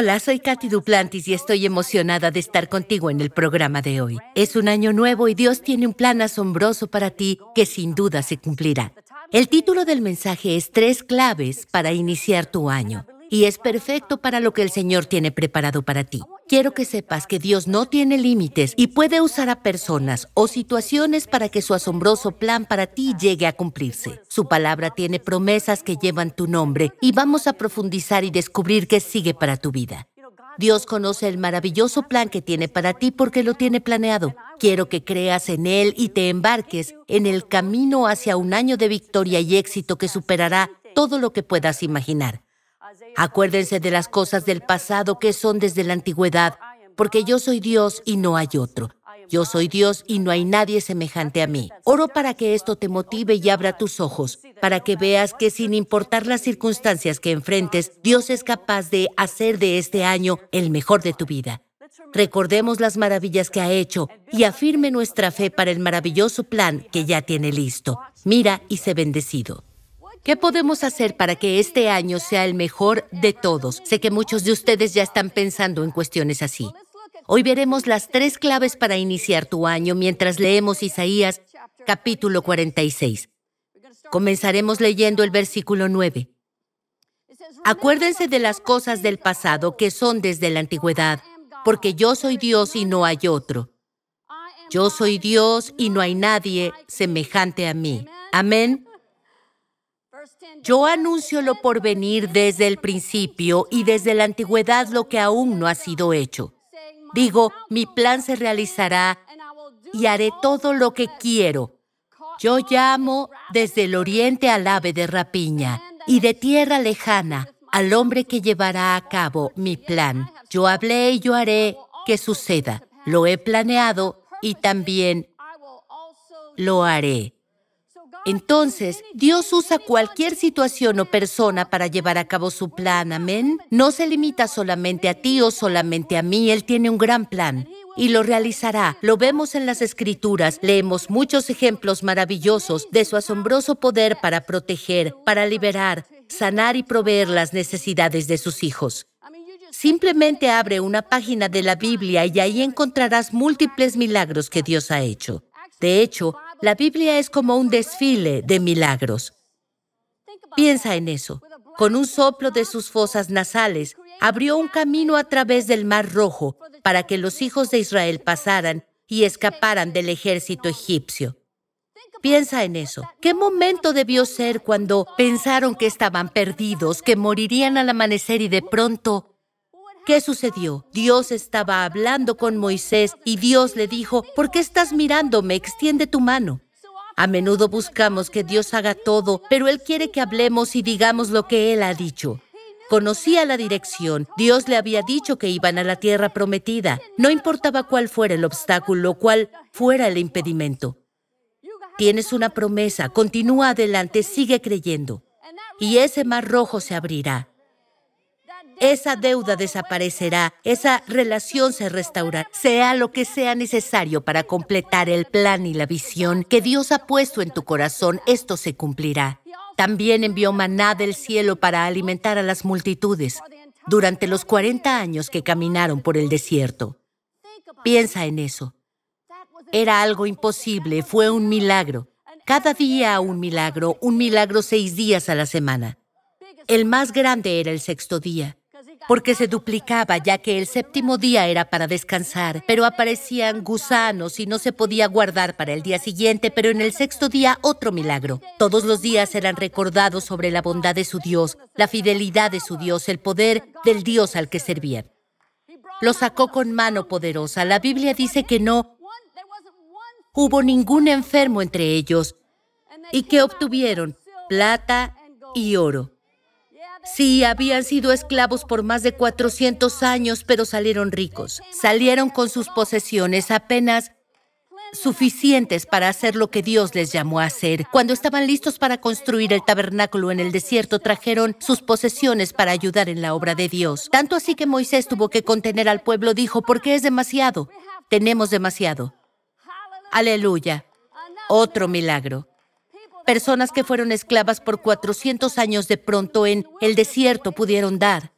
Hola, soy Katy Duplantis y estoy emocionada de estar contigo en el programa de hoy. Es un año nuevo y Dios tiene un plan asombroso para ti que sin duda se cumplirá. El título del mensaje es Tres claves para iniciar tu año y es perfecto para lo que el Señor tiene preparado para ti. Quiero que sepas que Dios no tiene límites y puede usar a personas o situaciones para que su asombroso plan para ti llegue a cumplirse. Su palabra tiene promesas que llevan tu nombre y vamos a profundizar y descubrir qué sigue para tu vida. Dios conoce el maravilloso plan que tiene para ti porque lo tiene planeado. Quiero que creas en Él y te embarques en el camino hacia un año de victoria y éxito que superará todo lo que puedas imaginar. Acuérdense de las cosas del pasado que son desde la antigüedad, porque yo soy Dios y no hay otro. Yo soy Dios y no hay nadie semejante a mí. Oro para que esto te motive y abra tus ojos, para que veas que sin importar las circunstancias que enfrentes, Dios es capaz de hacer de este año el mejor de tu vida. Recordemos las maravillas que ha hecho y afirme nuestra fe para el maravilloso plan que ya tiene listo. Mira y sé bendecido. ¿Qué podemos hacer para que este año sea el mejor de todos? Sé que muchos de ustedes ya están pensando en cuestiones así. Hoy veremos las tres claves para iniciar tu año mientras leemos Isaías capítulo 46. Comenzaremos leyendo el versículo 9. Acuérdense de las cosas del pasado que son desde la antigüedad, porque yo soy Dios y no hay otro. Yo soy Dios y no hay nadie semejante a mí. Amén. Yo anuncio lo por venir desde el principio y desde la antigüedad lo que aún no ha sido hecho. Digo, mi plan se realizará y haré todo lo que quiero. Yo llamo desde el oriente al ave de rapiña y de tierra lejana al hombre que llevará a cabo mi plan. Yo hablé y yo haré que suceda. Lo he planeado y también lo haré. Entonces, Dios usa cualquier situación o persona para llevar a cabo su plan, amén. No se limita solamente a ti o solamente a mí, Él tiene un gran plan y lo realizará. Lo vemos en las escrituras, leemos muchos ejemplos maravillosos de su asombroso poder para proteger, para liberar, sanar y proveer las necesidades de sus hijos. Simplemente abre una página de la Biblia y ahí encontrarás múltiples milagros que Dios ha hecho. De hecho, la Biblia es como un desfile de milagros. Piensa en eso. Con un soplo de sus fosas nasales, abrió un camino a través del Mar Rojo para que los hijos de Israel pasaran y escaparan del ejército egipcio. Piensa en eso. ¿Qué momento debió ser cuando pensaron que estaban perdidos, que morirían al amanecer y de pronto ¿Qué sucedió? Dios estaba hablando con Moisés y Dios le dijo, ¿por qué estás mirándome? Extiende tu mano. A menudo buscamos que Dios haga todo, pero Él quiere que hablemos y digamos lo que Él ha dicho. Conocía la dirección. Dios le había dicho que iban a la tierra prometida. No importaba cuál fuera el obstáculo, cuál fuera el impedimento. Tienes una promesa, continúa adelante, sigue creyendo. Y ese mar rojo se abrirá esa deuda desaparecerá, esa relación se restaurará, sea lo que sea necesario para completar el plan y la visión que Dios ha puesto en tu corazón, esto se cumplirá. También envió maná del cielo para alimentar a las multitudes durante los 40 años que caminaron por el desierto. Piensa en eso. Era algo imposible, fue un milagro. Cada día un milagro, un milagro seis días a la semana. El más grande era el sexto día porque se duplicaba ya que el séptimo día era para descansar, pero aparecían gusanos y no se podía guardar para el día siguiente, pero en el sexto día otro milagro. Todos los días eran recordados sobre la bondad de su Dios, la fidelidad de su Dios, el poder del Dios al que servían. Lo sacó con mano poderosa. La Biblia dice que no hubo ningún enfermo entre ellos y que obtuvieron plata y oro. Sí, habían sido esclavos por más de 400 años, pero salieron ricos. Salieron con sus posesiones apenas suficientes para hacer lo que Dios les llamó a hacer. Cuando estaban listos para construir el tabernáculo en el desierto, trajeron sus posesiones para ayudar en la obra de Dios. Tanto así que Moisés tuvo que contener al pueblo, dijo, porque es demasiado. Tenemos demasiado. Aleluya. Otro milagro. Personas que fueron esclavas por 400 años de pronto en el desierto pudieron dar.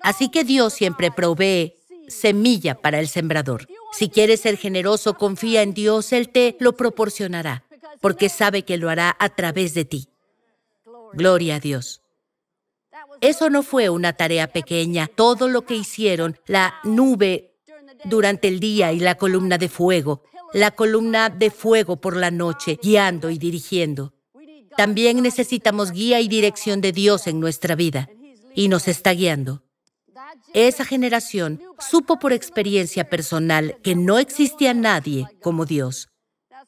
Así que Dios siempre provee semilla para el sembrador. Si quieres ser generoso, confía en Dios, Él te lo proporcionará, porque sabe que lo hará a través de ti. Gloria a Dios. Eso no fue una tarea pequeña. Todo lo que hicieron, la nube durante el día y la columna de fuego, la columna de fuego por la noche, guiando y dirigiendo. También necesitamos guía y dirección de Dios en nuestra vida, y nos está guiando. Esa generación supo por experiencia personal que no existía nadie como Dios.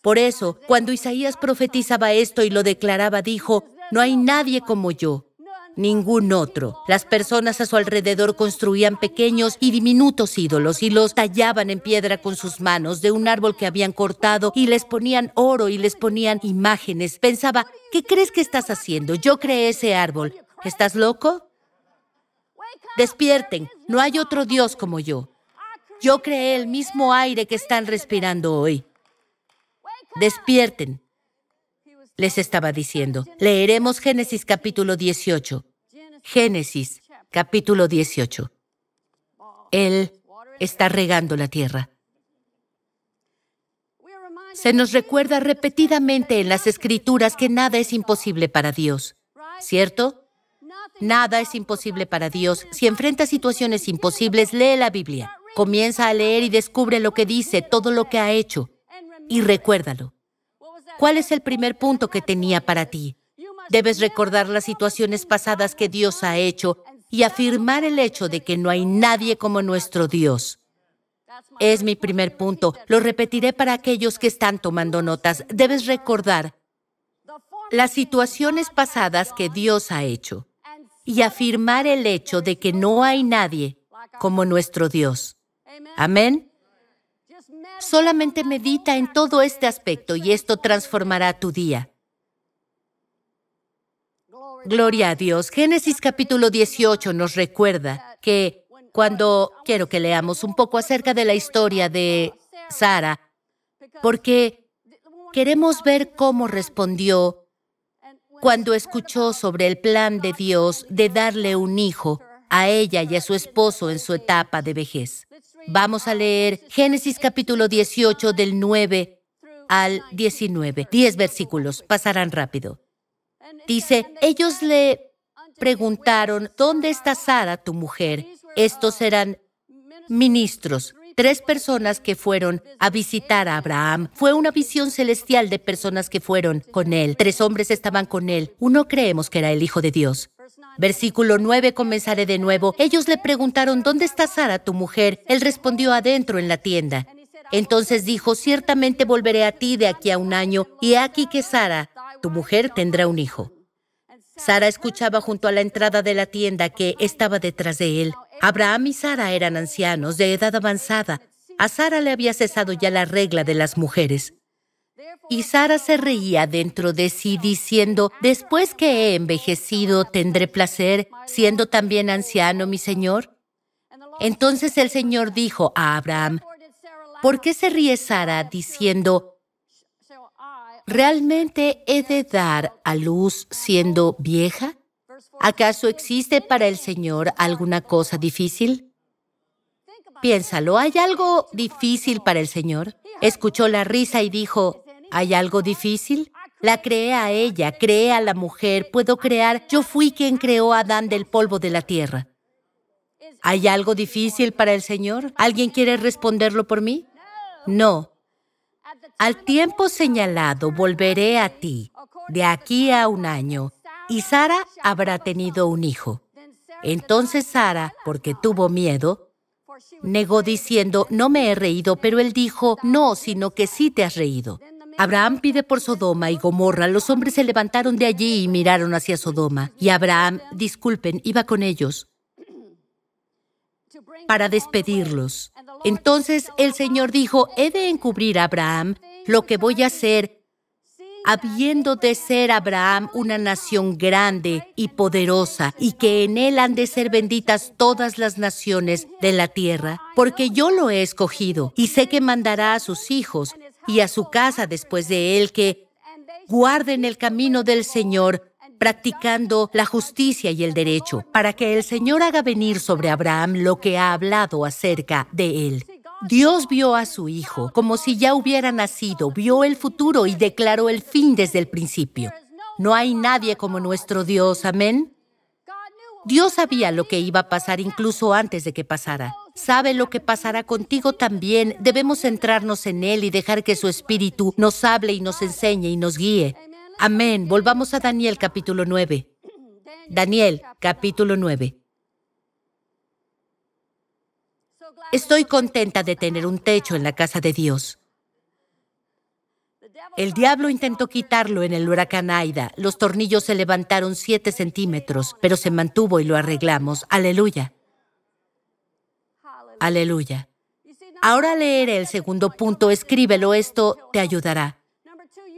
Por eso, cuando Isaías profetizaba esto y lo declaraba, dijo, no hay nadie como yo, ningún otro. Las personas a su alrededor construían pequeños y diminutos ídolos y los tallaban en piedra con sus manos de un árbol que habían cortado y les ponían oro y les ponían imágenes. Pensaba, ¿qué crees que estás haciendo? Yo creé ese árbol. ¿Estás loco? Despierten, no hay otro Dios como yo. Yo creé el mismo aire que están respirando hoy. Despierten les estaba diciendo. Leeremos Génesis capítulo 18. Génesis capítulo 18. Él está regando la tierra. Se nos recuerda repetidamente en las escrituras que nada es imposible para Dios, ¿cierto? Nada es imposible para Dios. Si enfrenta situaciones imposibles, lee la Biblia. Comienza a leer y descubre lo que dice, todo lo que ha hecho. Y recuérdalo. ¿Cuál es el primer punto que tenía para ti? Debes recordar las situaciones pasadas que Dios ha hecho y afirmar el hecho de que no hay nadie como nuestro Dios. Es mi primer punto. Lo repetiré para aquellos que están tomando notas. Debes recordar las situaciones pasadas que Dios ha hecho y afirmar el hecho de que no hay nadie como nuestro Dios. Amén. Solamente medita en todo este aspecto y esto transformará tu día. Gloria a Dios. Génesis capítulo 18 nos recuerda que cuando quiero que leamos un poco acerca de la historia de Sara, porque queremos ver cómo respondió cuando escuchó sobre el plan de Dios de darle un hijo a ella y a su esposo en su etapa de vejez. Vamos a leer Génesis capítulo 18 del 9 al 19. Diez versículos, pasarán rápido. Dice, ellos le preguntaron, ¿dónde está Sara, tu mujer? Estos eran ministros, tres personas que fueron a visitar a Abraham. Fue una visión celestial de personas que fueron con él. Tres hombres estaban con él. Uno creemos que era el Hijo de Dios. Versículo 9, comenzaré de nuevo. Ellos le preguntaron, ¿dónde está Sara, tu mujer? Él respondió, adentro en la tienda. Entonces dijo, ciertamente volveré a ti de aquí a un año, y aquí que Sara, tu mujer, tendrá un hijo. Sara escuchaba junto a la entrada de la tienda que estaba detrás de él. Abraham y Sara eran ancianos, de edad avanzada. A Sara le había cesado ya la regla de las mujeres. Y Sara se reía dentro de sí diciendo, después que he envejecido, ¿tendré placer, siendo también anciano mi Señor? Entonces el Señor dijo a Abraham, ¿por qué se ríe Sara diciendo, ¿realmente he de dar a luz siendo vieja? ¿Acaso existe para el Señor alguna cosa difícil? Piénsalo, ¿hay algo difícil para el Señor? Escuchó la risa y dijo, ¿Hay algo difícil? La creé a ella, creé a la mujer, puedo crear. Yo fui quien creó a Adán del polvo de la tierra. ¿Hay algo difícil para el Señor? ¿Alguien quiere responderlo por mí? No. Al tiempo señalado volveré a ti, de aquí a un año, y Sara habrá tenido un hijo. Entonces Sara, porque tuvo miedo, negó diciendo, no me he reído, pero él dijo, no, sino que sí te has reído. Abraham pide por Sodoma y Gomorra. Los hombres se levantaron de allí y miraron hacia Sodoma. Y Abraham, disculpen, iba con ellos para despedirlos. Entonces el Señor dijo, he de encubrir a Abraham lo que voy a hacer, habiendo de ser Abraham una nación grande y poderosa, y que en él han de ser benditas todas las naciones de la tierra, porque yo lo he escogido, y sé que mandará a sus hijos y a su casa después de él que guarden el camino del Señor practicando la justicia y el derecho, para que el Señor haga venir sobre Abraham lo que ha hablado acerca de él. Dios vio a su hijo como si ya hubiera nacido, vio el futuro y declaró el fin desde el principio. No hay nadie como nuestro Dios, amén. Dios sabía lo que iba a pasar incluso antes de que pasara. Sabe lo que pasará contigo también. Debemos centrarnos en Él y dejar que su Espíritu nos hable y nos enseñe y nos guíe. Amén. Volvamos a Daniel capítulo 9. Daniel capítulo 9. Estoy contenta de tener un techo en la casa de Dios. El diablo intentó quitarlo en el huracán Aida. Los tornillos se levantaron siete centímetros, pero se mantuvo y lo arreglamos. Aleluya. Aleluya. Ahora leeré el segundo punto. Escríbelo, esto te ayudará.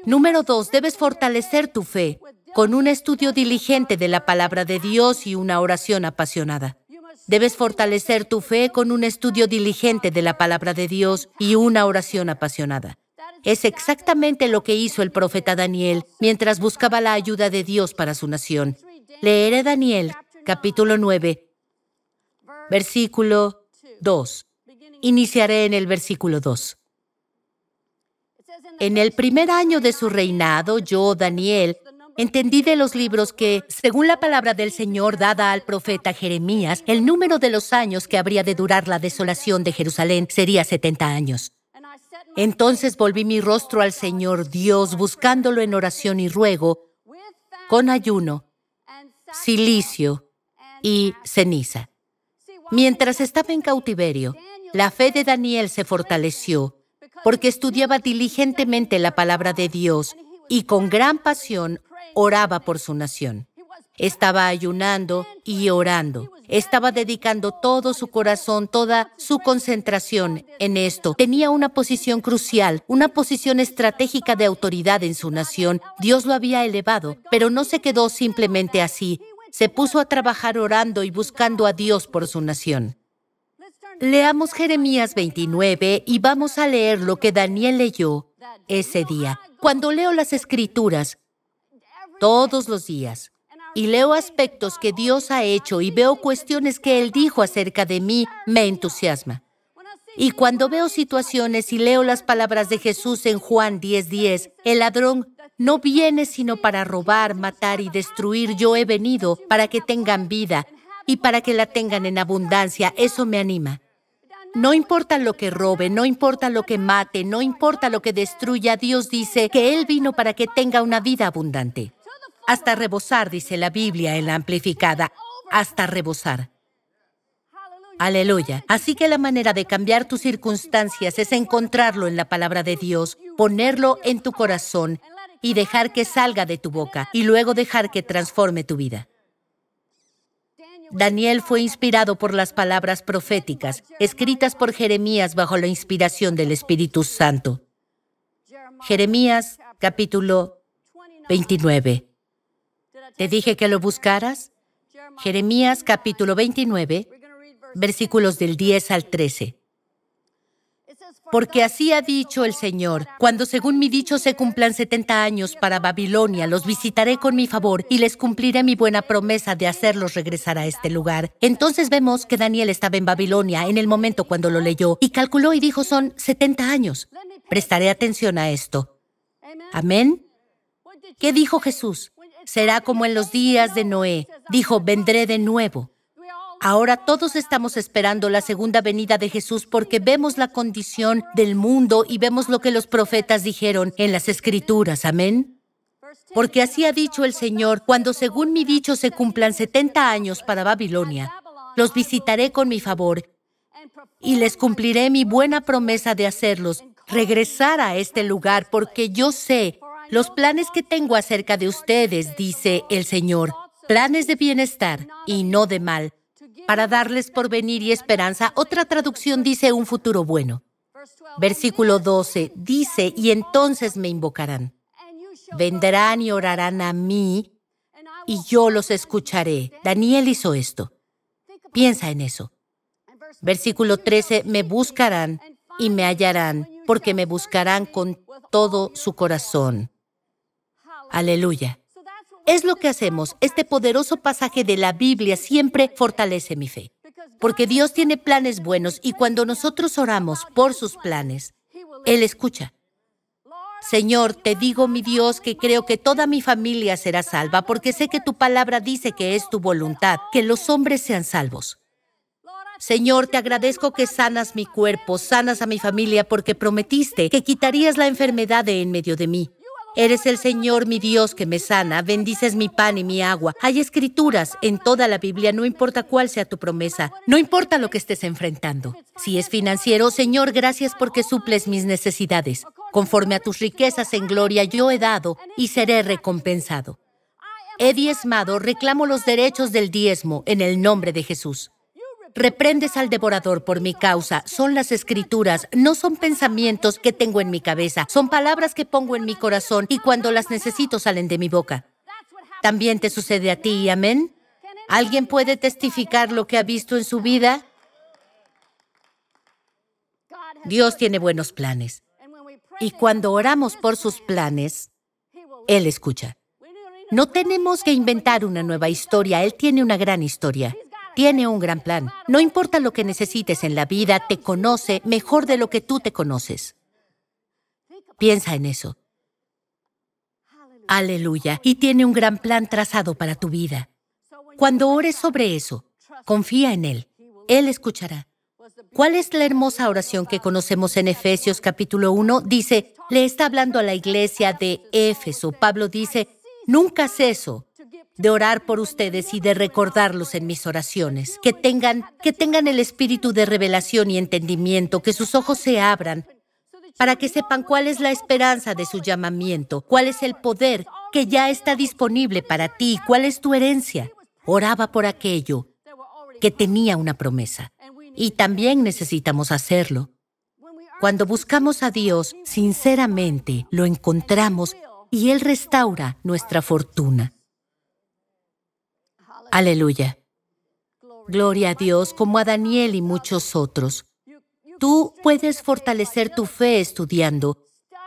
Número dos, debes fortalecer tu fe con un estudio diligente de la palabra de Dios y una oración apasionada. Debes fortalecer tu fe con un estudio diligente de la palabra de Dios y una oración apasionada. Es exactamente lo que hizo el profeta Daniel mientras buscaba la ayuda de Dios para su nación. Leeré Daniel, capítulo 9, versículo 2. Iniciaré en el versículo 2. En el primer año de su reinado, yo, Daniel, Entendí de los libros que, según la palabra del Señor dada al profeta Jeremías, el número de los años que habría de durar la desolación de Jerusalén sería 70 años. Entonces volví mi rostro al Señor Dios, buscándolo en oración y ruego, con ayuno, silicio y ceniza. Mientras estaba en cautiverio, la fe de Daniel se fortaleció porque estudiaba diligentemente la palabra de Dios y con gran pasión oraba por su nación. Estaba ayunando y orando. Estaba dedicando todo su corazón, toda su concentración en esto. Tenía una posición crucial, una posición estratégica de autoridad en su nación. Dios lo había elevado, pero no se quedó simplemente así. Se puso a trabajar orando y buscando a Dios por su nación. Leamos Jeremías 29 y vamos a leer lo que Daniel leyó ese día. Cuando leo las escrituras, todos los días y leo aspectos que Dios ha hecho y veo cuestiones que Él dijo acerca de mí, me entusiasma. Y cuando veo situaciones y leo las palabras de Jesús en Juan 10:10, el ladrón no viene sino para robar, matar y destruir. Yo he venido para que tengan vida y para que la tengan en abundancia. Eso me anima. No importa lo que robe, no importa lo que mate, no importa lo que destruya, Dios dice que Él vino para que tenga una vida abundante. Hasta rebosar, dice la Biblia en la amplificada, hasta rebosar. Aleluya. Así que la manera de cambiar tus circunstancias es encontrarlo en la palabra de Dios, ponerlo en tu corazón y dejar que salga de tu boca y luego dejar que transforme tu vida. Daniel fue inspirado por las palabras proféticas escritas por Jeremías bajo la inspiración del Espíritu Santo. Jeremías capítulo 29. ¿Te dije que lo buscaras? Jeremías capítulo 29, versículos del 10 al 13. Porque así ha dicho el Señor, cuando según mi dicho se cumplan 70 años para Babilonia, los visitaré con mi favor y les cumpliré mi buena promesa de hacerlos regresar a este lugar. Entonces vemos que Daniel estaba en Babilonia en el momento cuando lo leyó y calculó y dijo son 70 años. Prestaré atención a esto. Amén. ¿Qué dijo Jesús? Será como en los días de Noé. Dijo, vendré de nuevo. Ahora todos estamos esperando la segunda venida de Jesús porque vemos la condición del mundo y vemos lo que los profetas dijeron en las escrituras. Amén. Porque así ha dicho el Señor, cuando según mi dicho se cumplan 70 años para Babilonia, los visitaré con mi favor y les cumpliré mi buena promesa de hacerlos regresar a este lugar porque yo sé los planes que tengo acerca de ustedes, dice el Señor, planes de bienestar y no de mal, para darles porvenir y esperanza. Otra traducción dice un futuro bueno. Versículo 12 dice, y entonces me invocarán. Vendrán y orarán a mí y yo los escucharé. Daniel hizo esto. Piensa en eso. Versículo 13, me buscarán y me hallarán, porque me buscarán con todo su corazón. Aleluya. Es lo que hacemos. Este poderoso pasaje de la Biblia siempre fortalece mi fe. Porque Dios tiene planes buenos y cuando nosotros oramos por sus planes, Él escucha. Señor, te digo, mi Dios, que creo que toda mi familia será salva, porque sé que tu palabra dice que es tu voluntad, que los hombres sean salvos. Señor, te agradezco que sanas mi cuerpo, sanas a mi familia, porque prometiste que quitarías la enfermedad de en medio de mí. Eres el Señor mi Dios que me sana, bendices mi pan y mi agua. Hay escrituras en toda la Biblia, no importa cuál sea tu promesa, no importa lo que estés enfrentando. Si es financiero, Señor, gracias porque suples mis necesidades. Conforme a tus riquezas en gloria yo he dado y seré recompensado. He diezmado, reclamo los derechos del diezmo en el nombre de Jesús. Reprendes al devorador por mi causa. Son las escrituras, no son pensamientos que tengo en mi cabeza. Son palabras que pongo en mi corazón y cuando las necesito salen de mi boca. ¿También te sucede a ti, amén? ¿Alguien puede testificar lo que ha visto en su vida? Dios tiene buenos planes. Y cuando oramos por sus planes, Él escucha. No tenemos que inventar una nueva historia, Él tiene una gran historia tiene un gran plan. No importa lo que necesites en la vida, te conoce mejor de lo que tú te conoces. Piensa en eso. Aleluya. Y tiene un gran plan trazado para tu vida. Cuando ores sobre eso, confía en Él. Él escuchará. ¿Cuál es la hermosa oración que conocemos en Efesios capítulo 1? Dice, le está hablando a la iglesia de Éfeso. Pablo dice, nunca ceso de orar por ustedes y de recordarlos en mis oraciones. Que tengan, que tengan el espíritu de revelación y entendimiento, que sus ojos se abran para que sepan cuál es la esperanza de su llamamiento, cuál es el poder que ya está disponible para ti, cuál es tu herencia. Oraba por aquello que tenía una promesa. Y también necesitamos hacerlo. Cuando buscamos a Dios sinceramente, lo encontramos y Él restaura nuestra fortuna. Aleluya. Gloria a Dios como a Daniel y muchos otros. Tú puedes fortalecer tu fe estudiando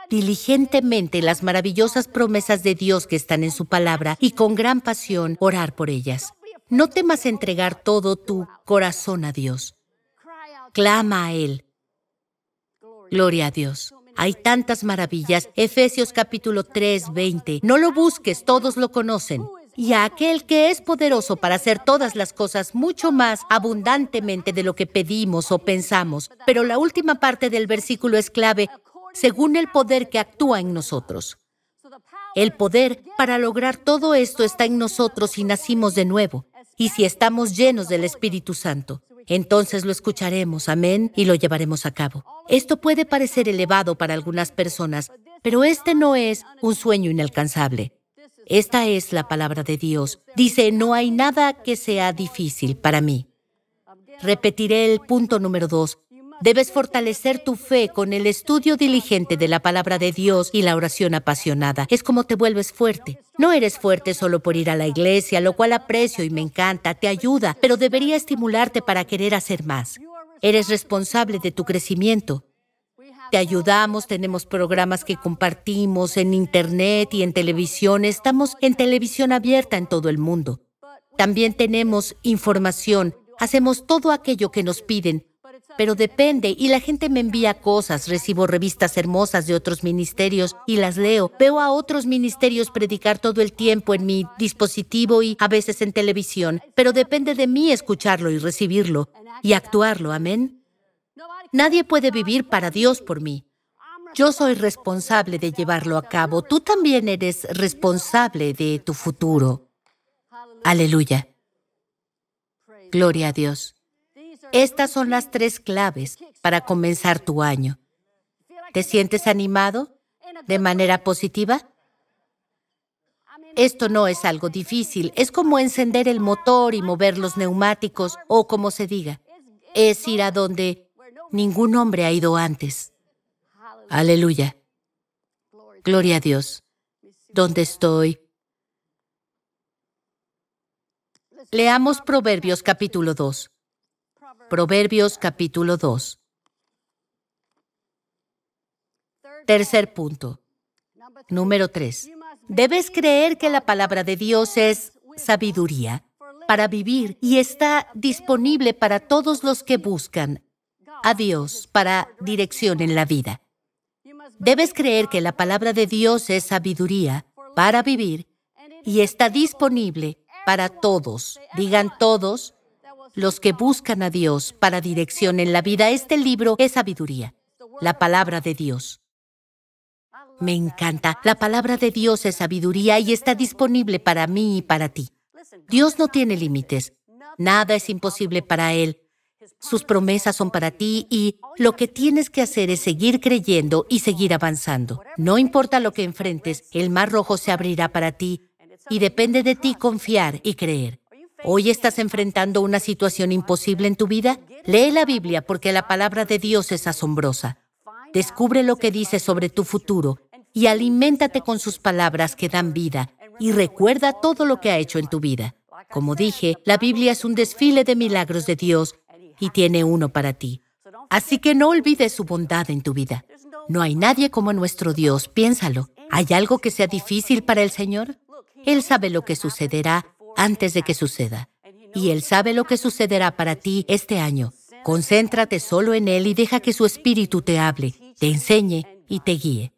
diligentemente las maravillosas promesas de Dios que están en su palabra y con gran pasión orar por ellas. No temas entregar todo tu corazón a Dios. Clama a Él. Gloria a Dios. Hay tantas maravillas. Efesios capítulo 3, 20. No lo busques, todos lo conocen y a aquel que es poderoso para hacer todas las cosas mucho más abundantemente de lo que pedimos o pensamos. Pero la última parte del versículo es clave, según el poder que actúa en nosotros. El poder para lograr todo esto está en nosotros si nacimos de nuevo y si estamos llenos del Espíritu Santo. Entonces lo escucharemos, amén, y lo llevaremos a cabo. Esto puede parecer elevado para algunas personas, pero este no es un sueño inalcanzable. Esta es la palabra de Dios. Dice, no hay nada que sea difícil para mí. Repetiré el punto número dos. Debes fortalecer tu fe con el estudio diligente de la palabra de Dios y la oración apasionada. Es como te vuelves fuerte. No eres fuerte solo por ir a la iglesia, lo cual aprecio y me encanta, te ayuda, pero debería estimularte para querer hacer más. Eres responsable de tu crecimiento. Te ayudamos, tenemos programas que compartimos en Internet y en televisión. Estamos en televisión abierta en todo el mundo. También tenemos información. Hacemos todo aquello que nos piden. Pero depende, y la gente me envía cosas, recibo revistas hermosas de otros ministerios y las leo. Veo a otros ministerios predicar todo el tiempo en mi dispositivo y a veces en televisión, pero depende de mí escucharlo y recibirlo y actuarlo, amén. Nadie puede vivir para Dios por mí. Yo soy responsable de llevarlo a cabo. Tú también eres responsable de tu futuro. Aleluya. Gloria a Dios. Estas son las tres claves para comenzar tu año. ¿Te sientes animado de manera positiva? Esto no es algo difícil, es como encender el motor y mover los neumáticos o como se diga. Es ir a donde Ningún hombre ha ido antes. Aleluya. Gloria a Dios. ¿Dónde estoy? Leamos Proverbios capítulo 2. Proverbios capítulo 2. Tercer punto. Número 3. Debes creer que la palabra de Dios es sabiduría para vivir y está disponible para todos los que buscan a Dios para dirección en la vida. Debes creer que la palabra de Dios es sabiduría para vivir y está disponible para todos, digan todos, los que buscan a Dios para dirección en la vida. Este libro es sabiduría, la palabra de Dios. Me encanta. La palabra de Dios es sabiduría y está disponible para mí y para ti. Dios no tiene límites. Nada es imposible para Él. Sus promesas son para ti y lo que tienes que hacer es seguir creyendo y seguir avanzando. No importa lo que enfrentes, el mar rojo se abrirá para ti y depende de ti confiar y creer. ¿Hoy estás enfrentando una situación imposible en tu vida? Lee la Biblia porque la palabra de Dios es asombrosa. Descubre lo que dice sobre tu futuro y aliméntate con sus palabras que dan vida y recuerda todo lo que ha hecho en tu vida. Como dije, la Biblia es un desfile de milagros de Dios y tiene uno para ti. Así que no olvides su bondad en tu vida. No hay nadie como nuestro Dios, piénsalo. ¿Hay algo que sea difícil para el Señor? Él sabe lo que sucederá antes de que suceda. Y Él sabe lo que sucederá para ti este año. Concéntrate solo en Él y deja que su Espíritu te hable, te enseñe y te guíe.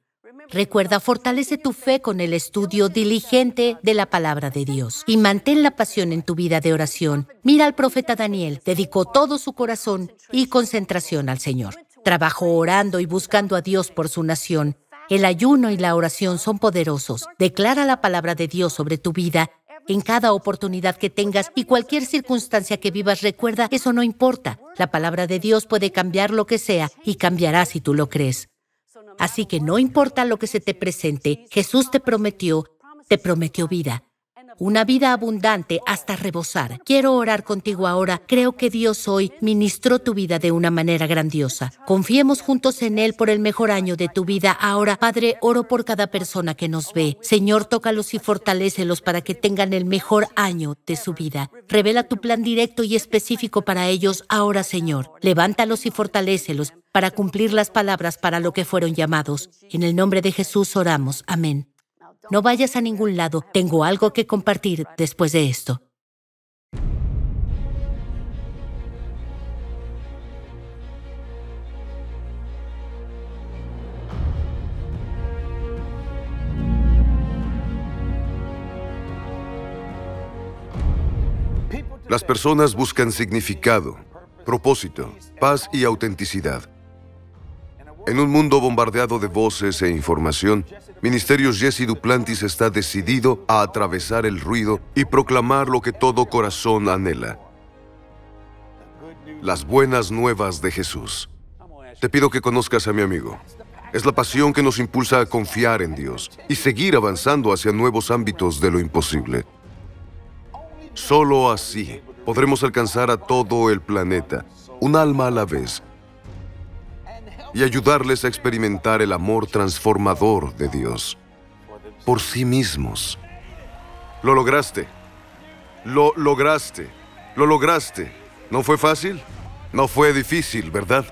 Recuerda, fortalece tu fe con el estudio diligente de la palabra de Dios y mantén la pasión en tu vida de oración. Mira al profeta Daniel, dedicó todo su corazón y concentración al Señor. Trabajó orando y buscando a Dios por su nación. El ayuno y la oración son poderosos. Declara la palabra de Dios sobre tu vida en cada oportunidad que tengas y cualquier circunstancia que vivas, recuerda, eso no importa. La palabra de Dios puede cambiar lo que sea y cambiará si tú lo crees. Así que no importa lo que se te presente, Jesús te prometió, te prometió vida una vida abundante hasta rebosar. Quiero orar contigo ahora. Creo que Dios hoy ministró tu vida de una manera grandiosa. Confiemos juntos en Él por el mejor año de tu vida. Ahora, Padre, oro por cada persona que nos ve. Señor, tócalos y fortalécelos para que tengan el mejor año de su vida. Revela tu plan directo y específico para ellos ahora, Señor. Levántalos y fortalécelos para cumplir las palabras para lo que fueron llamados. En el nombre de Jesús oramos. Amén. No vayas a ningún lado. Tengo algo que compartir después de esto. Las personas buscan significado, propósito, paz y autenticidad. En un mundo bombardeado de voces e información, Ministerios Jesse Duplantis está decidido a atravesar el ruido y proclamar lo que todo corazón anhela. Las buenas nuevas de Jesús. Te pido que conozcas a mi amigo. Es la pasión que nos impulsa a confiar en Dios y seguir avanzando hacia nuevos ámbitos de lo imposible. Solo así podremos alcanzar a todo el planeta, un alma a la vez, y ayudarles a experimentar el amor transformador de Dios por sí mismos. Lo lograste. Lo lograste. Lo lograste. ¿No fue fácil? No fue difícil, ¿verdad?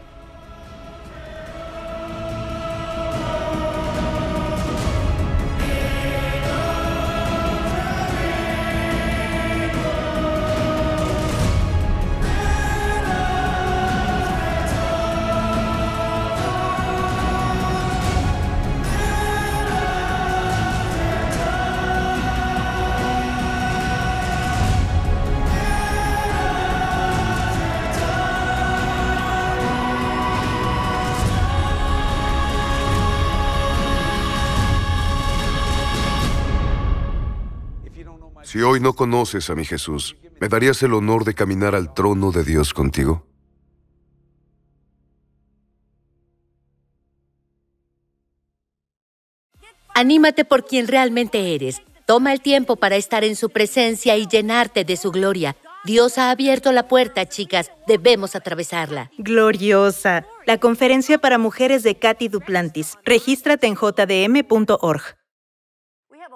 Si hoy no conoces a mi Jesús, ¿me darías el honor de caminar al trono de Dios contigo? Anímate por quien realmente eres. Toma el tiempo para estar en su presencia y llenarte de su gloria. Dios ha abierto la puerta, chicas. Debemos atravesarla. Gloriosa. La conferencia para mujeres de Katy Duplantis. Regístrate en jdm.org.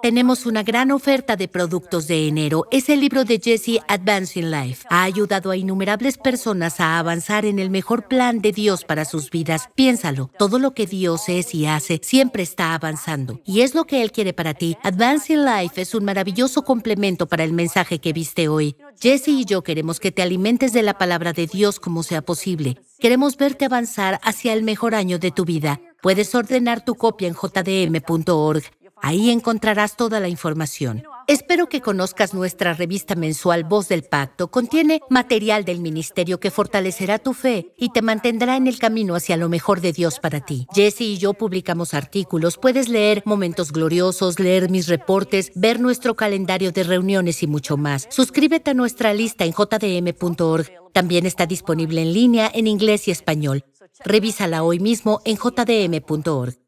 Tenemos una gran oferta de productos de enero. Es el libro de Jesse Advancing Life. Ha ayudado a innumerables personas a avanzar en el mejor plan de Dios para sus vidas. Piénsalo, todo lo que Dios es y hace siempre está avanzando. Y es lo que Él quiere para ti. Advancing Life es un maravilloso complemento para el mensaje que viste hoy. Jesse y yo queremos que te alimentes de la palabra de Dios como sea posible. Queremos verte avanzar hacia el mejor año de tu vida. Puedes ordenar tu copia en jdm.org. Ahí encontrarás toda la información. Espero que conozcas nuestra revista mensual Voz del Pacto. Contiene material del ministerio que fortalecerá tu fe y te mantendrá en el camino hacia lo mejor de Dios para ti. Jesse y yo publicamos artículos. Puedes leer momentos gloriosos, leer mis reportes, ver nuestro calendario de reuniones y mucho más. Suscríbete a nuestra lista en jdm.org. También está disponible en línea en inglés y español. Revísala hoy mismo en jdm.org.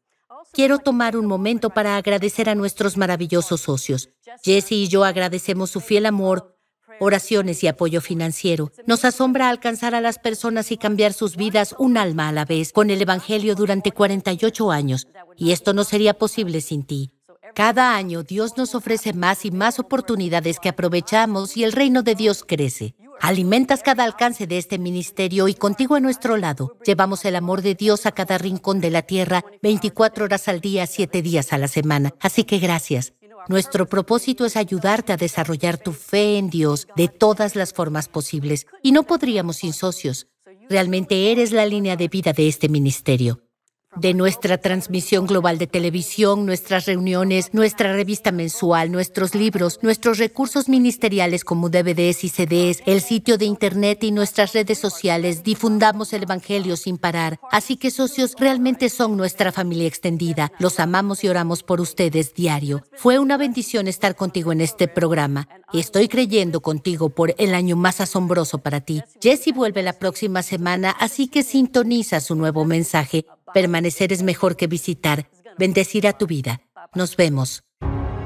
Quiero tomar un momento para agradecer a nuestros maravillosos socios. Jesse y yo agradecemos su fiel amor, oraciones y apoyo financiero. Nos asombra alcanzar a las personas y cambiar sus vidas un alma a la vez con el Evangelio durante 48 años. Y esto no sería posible sin ti. Cada año Dios nos ofrece más y más oportunidades que aprovechamos y el reino de Dios crece. Alimentas cada alcance de este ministerio y contigo a nuestro lado llevamos el amor de Dios a cada rincón de la tierra 24 horas al día, 7 días a la semana. Así que gracias. Nuestro propósito es ayudarte a desarrollar tu fe en Dios de todas las formas posibles y no podríamos sin socios. Realmente eres la línea de vida de este ministerio de nuestra transmisión global de televisión, nuestras reuniones, nuestra revista mensual, nuestros libros, nuestros recursos ministeriales como DVDs y CDs, el sitio de Internet y nuestras redes sociales. Difundamos el Evangelio sin parar. Así que socios realmente son nuestra familia extendida. Los amamos y oramos por ustedes diario. Fue una bendición estar contigo en este programa estoy creyendo contigo por el año más asombroso para ti. Jesse vuelve la próxima semana, así que sintoniza su nuevo mensaje Permanecer es mejor que visitar. Bendecirá tu vida. Nos vemos.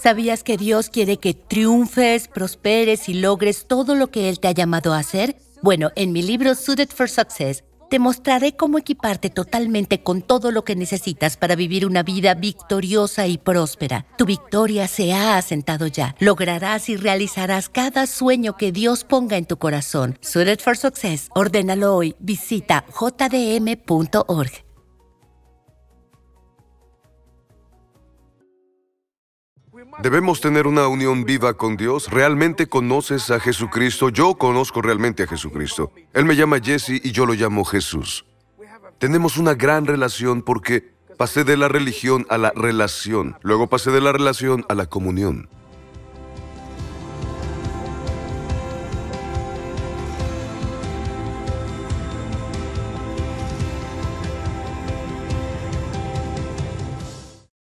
¿Sabías que Dios quiere que triunfes, prosperes y logres todo lo que Él te ha llamado a hacer? Bueno, en mi libro Suited for Success te mostraré cómo equiparte totalmente con todo lo que necesitas para vivir una vida victoriosa y próspera. Tu victoria se ha asentado ya. Lograrás y realizarás cada sueño que Dios ponga en tu corazón. Suited for Success. Ordénalo hoy. Visita jdm.org. Debemos tener una unión viva con Dios. ¿Realmente conoces a Jesucristo? Yo conozco realmente a Jesucristo. Él me llama Jesse y yo lo llamo Jesús. Tenemos una gran relación porque pasé de la religión a la relación. Luego pasé de la relación a la comunión.